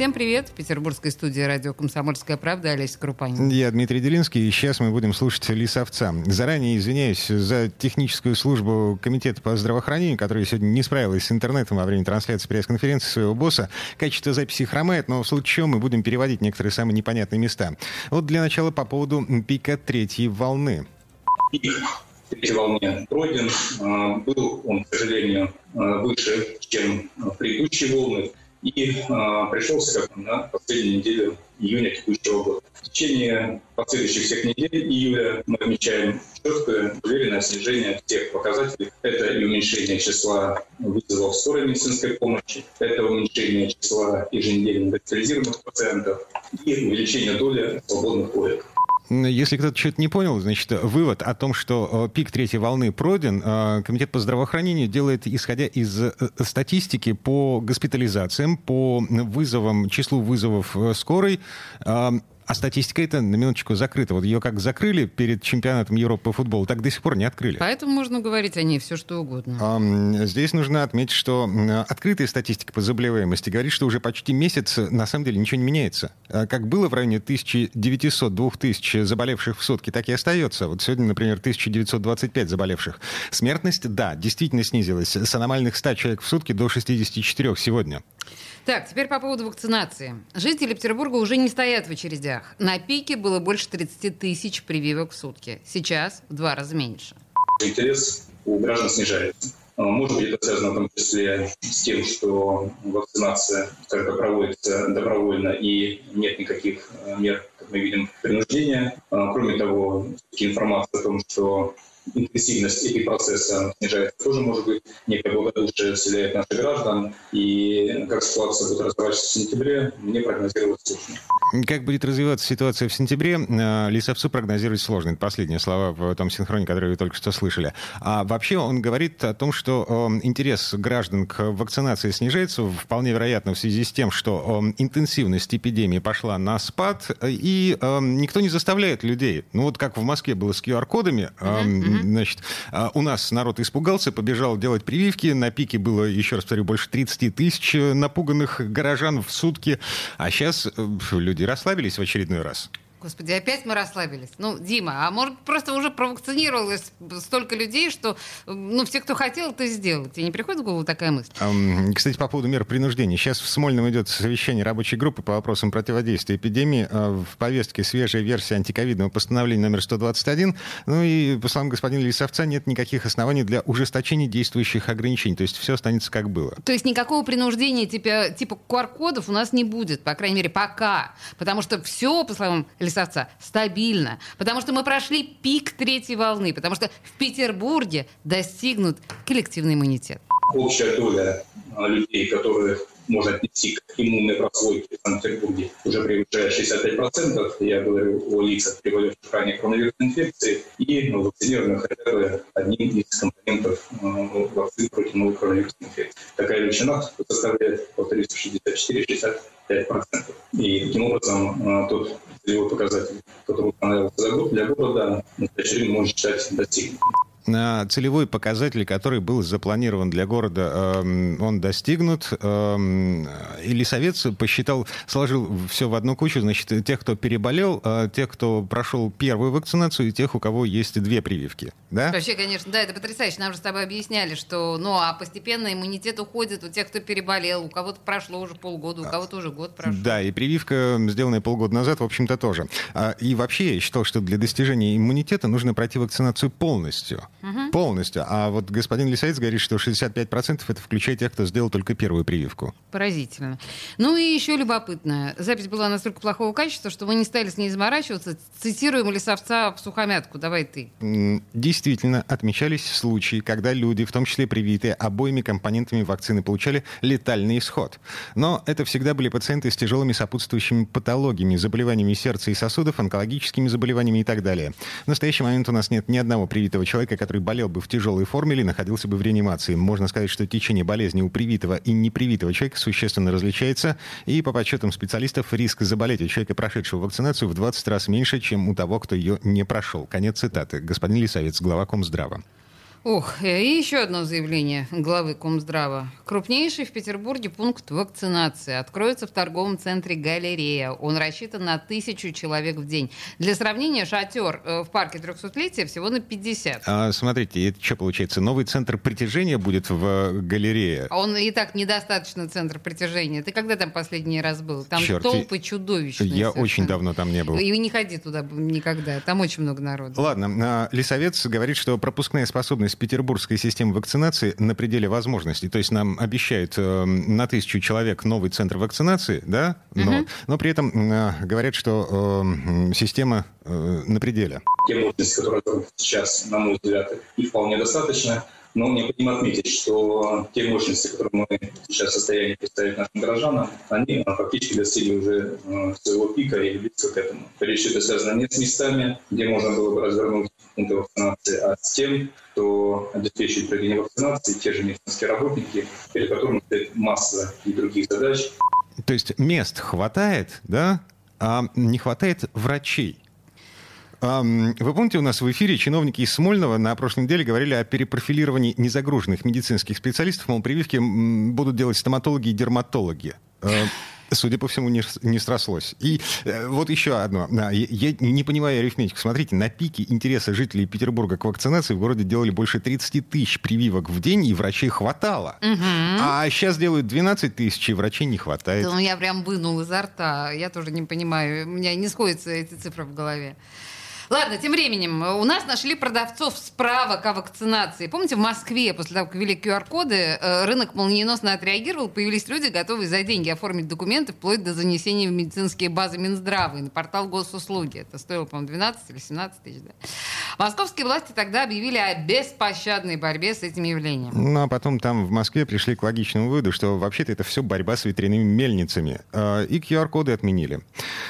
Всем привет. В петербургской студии радио «Комсомольская правда» Олеся Крупанин. Я Дмитрий Делинский, и сейчас мы будем слушать Лисовца. Заранее извиняюсь за техническую службу Комитета по здравоохранению, которая сегодня не справилась с интернетом во время трансляции пресс-конференции своего босса. Качество записи хромает, но в случае чего мы будем переводить некоторые самые непонятные места. Вот для начала по поводу пика третьей волны. Пик третьей волны пройден. А, был он, к сожалению, а, выше, чем предыдущие волны и э, пришелся как на последнюю неделю июня текущего года. В течение последующих всех недель июля мы отмечаем четкое, уверенное снижение всех показателей. Это и уменьшение числа вызовов скорой медицинской помощи, это уменьшение числа еженедельно госпитализированных пациентов и увеличение доли свободных коек. Если кто-то что-то не понял, значит, вывод о том, что э, пик третьей волны пройден, э, Комитет по здравоохранению делает, исходя из э, статистики по госпитализациям, по вызовам, числу вызовов скорой, а статистика эта, на минуточку, закрыта. Вот ее как закрыли перед чемпионатом Европы по футболу, так до сих пор не открыли. Поэтому можно говорить о ней все, что угодно. А, здесь нужно отметить, что открытая статистика по заболеваемости говорит, что уже почти месяц на самом деле ничего не меняется. А как было в районе 1900-2000 заболевших в сутки, так и остается. Вот сегодня, например, 1925 заболевших. Смертность, да, действительно снизилась. С аномальных 100 человек в сутки до 64 сегодня. Так, теперь по поводу вакцинации. Жители Петербурга уже не стоят в очередях. На пике было больше 30 тысяч прививок в сутки. Сейчас в два раза меньше. Интерес у граждан снижается. А, может быть, это связано в том числе с тем, что вакцинация как проводится добровольно и нет никаких э, мер, как мы видим, принуждения. А, кроме того, информация о том, что интенсивность этих процесса снижается, тоже может быть некое благодушие вселяет наших граждан. И как ситуация будет развиваться в сентябре, мне прогнозировать сложно. Как будет развиваться ситуация в сентябре, э, Лисовцу прогнозировать сложно. Это последние слова в том синхроне, который вы только что слышали. А вообще он говорит о том, что э, интерес граждан к вакцинации снижается, вполне вероятно, в связи с тем, что э, интенсивность эпидемии пошла на спад, и никто не заставляет людей. Ну вот как в Москве было с QR-кодами, значит, у нас народ испугался, побежал делать прививки, на пике было, еще раз повторю, больше 30 тысяч напуганных горожан в сутки, а сейчас люди люди расслабились в очередной раз? Господи, опять мы расслабились. Ну, Дима, а может просто уже провакцинировалось столько людей, что ну, все, кто хотел, это сделать. Тебе не приходит в голову такая мысль? Кстати, по поводу мер принуждения. Сейчас в Смольном идет совещание рабочей группы по вопросам противодействия эпидемии. А, в повестке свежая версия антиковидного постановления номер 121. Ну и, по словам господина Лисовца, нет никаких оснований для ужесточения действующих ограничений. То есть все останется как было. То есть никакого принуждения типа, типа QR-кодов у нас не будет, по крайней мере, пока. Потому что все, по словам лесовца стабильно. Потому что мы прошли пик третьей волны. Потому что в Петербурге достигнут коллективный иммунитет. Общая доля а, людей, которые можно отнести к иммунной прослойке в Санкт-Петербурге, уже превышает 65%. Я говорю о лицах, переболевших ранее коронавирусной инфекцией и вакцинированных хотя бы одним из компонентов а, вакцин против новой коронавирусной инфекции. Такая величина составляет, повторюсь, 64-65%. И таким образом а, тот целевой показатель, который устанавливался за год для города, время можно считать достигнутым целевой показатель, который был запланирован для города, эм, он достигнут. Эм, или Совет посчитал, сложил все в одну кучу, значит, тех, кто переболел, э, тех, кто прошел первую вакцинацию, и тех, у кого есть две прививки. Да? Вообще, конечно, да, это потрясающе. Нам же с тобой объясняли, что, ну, а постепенно иммунитет уходит у тех, кто переболел, у кого-то прошло уже полгода, у кого-то уже год прошел. Да, и прививка, сделанная полгода назад, в общем-то, тоже. А, и вообще, я считал, что для достижения иммунитета нужно пройти вакцинацию полностью. Угу. Полностью. А вот господин Лисаец говорит, что 65% это включает тех, кто сделал только первую прививку. Поразительно. Ну и еще любопытно. Запись была настолько плохого качества, что мы не стали с ней заморачиваться. Цитируем Лисовца в сухомятку. Давай ты. Действительно, отмечались случаи, когда люди, в том числе привитые обоими компонентами вакцины, получали летальный исход. Но это всегда были пациенты с тяжелыми сопутствующими патологиями, заболеваниями сердца и сосудов, онкологическими заболеваниями и так далее. В настоящий момент у нас нет ни одного привитого человека, который который болел бы в тяжелой форме или находился бы в реанимации. Можно сказать, что течение болезни у привитого и непривитого человека существенно различается, и по подсчетам специалистов риск заболеть у человека, прошедшего вакцинацию, в 20 раз меньше, чем у того, кто ее не прошел. Конец цитаты. Господин Лисовец, глава Комздрава. Ох, и еще одно заявление главы Комздрава. Крупнейший в Петербурге пункт вакцинации откроется в торговом центре «Галерея». Он рассчитан на тысячу человек в день. Для сравнения, шатер э, в парке 300-летия всего на 50. А, смотрите, это что получается? Новый центр притяжения будет в э, галерее? Он и так недостаточно центр притяжения. Ты когда там последний раз был? Там Черт, толпы чудовищные. Я совершенно. очень давно там не был. И не ходи туда никогда. Там очень много народу. Ладно, а, Лисовец говорит, что пропускная способность петербургской системы вакцинации на пределе возможностей. То есть нам обещают э, на тысячу человек новый центр вакцинации, да, но, Мгм. но при этом э, говорят, что э, система э, на пределе. Те мощности, которые сейчас, на мой взгляд, их вполне достаточно. Но необходимо отметить, что те мощности, которые мы сейчас в состоянии представить нашим горожанам, они а, фактически достигли уже э, своего пика или близко к этому. Речь идет связана не с местами, где можно было бы развернуть пункты вакцинации, а с тем, кто обеспечивает проведение вакцинации, те же медицинские работники, перед которыми стоит масса и других задач, То есть мест хватает, да, а не хватает врачей. Вы помните, у нас в эфире чиновники из Смольного на прошлой неделе говорили о перепрофилировании незагруженных медицинских специалистов, мол, прививки будут делать стоматологи и дерматологи. Судя по всему, не, не срослось. И э, вот еще одно. Я, я не понимаю арифметику. Смотрите, на пике интереса жителей Петербурга к вакцинации в городе делали больше 30 тысяч прививок в день, и врачей хватало. А сейчас делают 12 тысяч, и врачей не хватает. Да, ну, я прям вынул изо рта. Я тоже не понимаю. У меня не сходятся эти цифры в голове. Ладно, тем временем, у нас нашли продавцов справок о вакцинации. Помните, в Москве после того, как ввели QR-коды, э, рынок молниеносно отреагировал, появились люди, готовые за деньги оформить документы вплоть до занесения в медицинские базы Минздрава и на портал госуслуги. Это стоило, по-моему, 12 или 17 тысяч. Да? Московские власти тогда объявили о беспощадной борьбе с этим явлением. Ну, а потом там в Москве пришли к логичному выводу, что вообще-то это все борьба с ветряными мельницами. Э, И QR-коды отменили.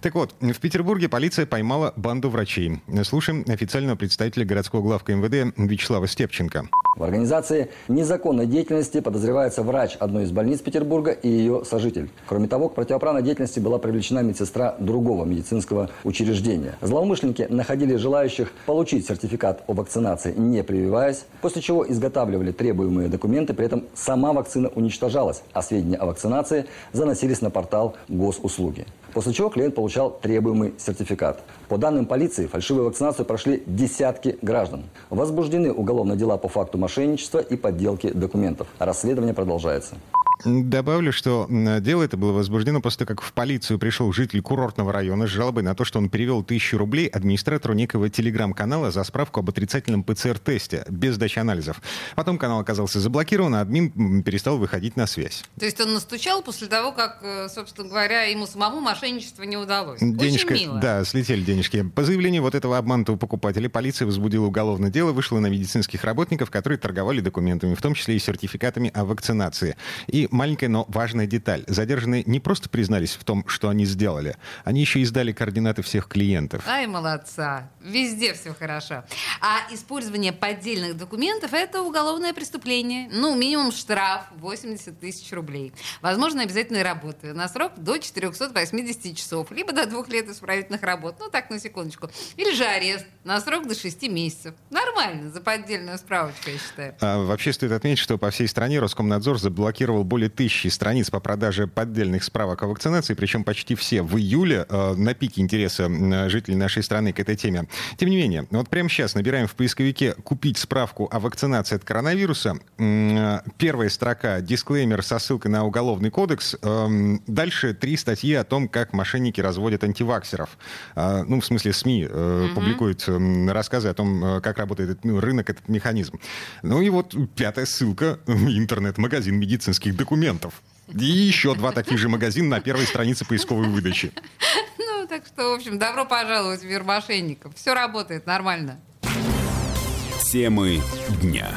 Так вот, в Петербурге полиция поймала банду врачей. Слушаем официального представителя городского главка МВД Вячеслава Степченко. В организации незаконной деятельности подозревается врач одной из больниц Петербурга и ее сожитель. Кроме того, к противоправной деятельности была привлечена медсестра другого медицинского учреждения. Злоумышленники находили желающих получить сертификат о вакцинации, не прививаясь, после чего изготавливали требуемые документы, при этом сама вакцина уничтожалась, а сведения о вакцинации заносились на портал госуслуги. После чего клиент получал требуемый сертификат. По данным полиции, фальшивую вакцинацию прошли десятки граждан. Возбуждены уголовные дела по факту мошенничества и подделки документов. Расследование продолжается. Добавлю, что дело это было возбуждено после того, как в полицию пришел житель курортного района с жалобой на то, что он перевел тысячу рублей администратору некого телеграм-канала за справку об отрицательном ПЦР-тесте без сдачи анализов. Потом канал оказался заблокирован, а админ перестал выходить на связь. То есть он настучал после того, как, э, собственно говоря, ему самому мошенничество не удалось. Денежка, Очень мило. да, слетели денежки. По заявлению вот этого обманутого покупателя полиция возбудила уголовное дело, вышла на медицинских работников, которые торговали документами, в том числе и сертификатами о вакцинации. И маленькая, но важная деталь. Задержанные не просто признались в том, что они сделали, они еще и сдали координаты всех клиентов. Ай, молодца. Везде все хорошо. А использование поддельных документов – это уголовное преступление. Ну, минимум штраф 80 тысяч рублей. Возможно, обязательные работы на срок до 480 часов, либо до двух лет исправительных работ. Ну, так, на секундочку. Или же арест на срок до 6 месяцев. Нормально, за поддельную справочку, я считаю. А вообще стоит отметить, что по всей стране Роскомнадзор заблокировал более тысячи страниц по продаже поддельных справок о вакцинации, причем почти все в июле э, на пике интереса э, жителей нашей страны к этой теме. Тем не менее, вот прямо сейчас набираем в поисковике «Купить справку о вакцинации от коронавируса». Э, Первая строка – дисклеймер со ссылкой на Уголовный кодекс. Эм, Дальше три статьи о том, как мошенники разводят антиваксеров. Ну, в смысле, СМИ э, публикуют рассказы о том, э, как работает этот, ну, рынок, этот механизм. Ну и вот пятая ссылка – интернет-магазин медицинских документов. И еще два таких же магазина на первой странице поисковой выдачи. Ну, так что, в общем, добро пожаловать в мир мошенников. Все работает нормально. Темы дня.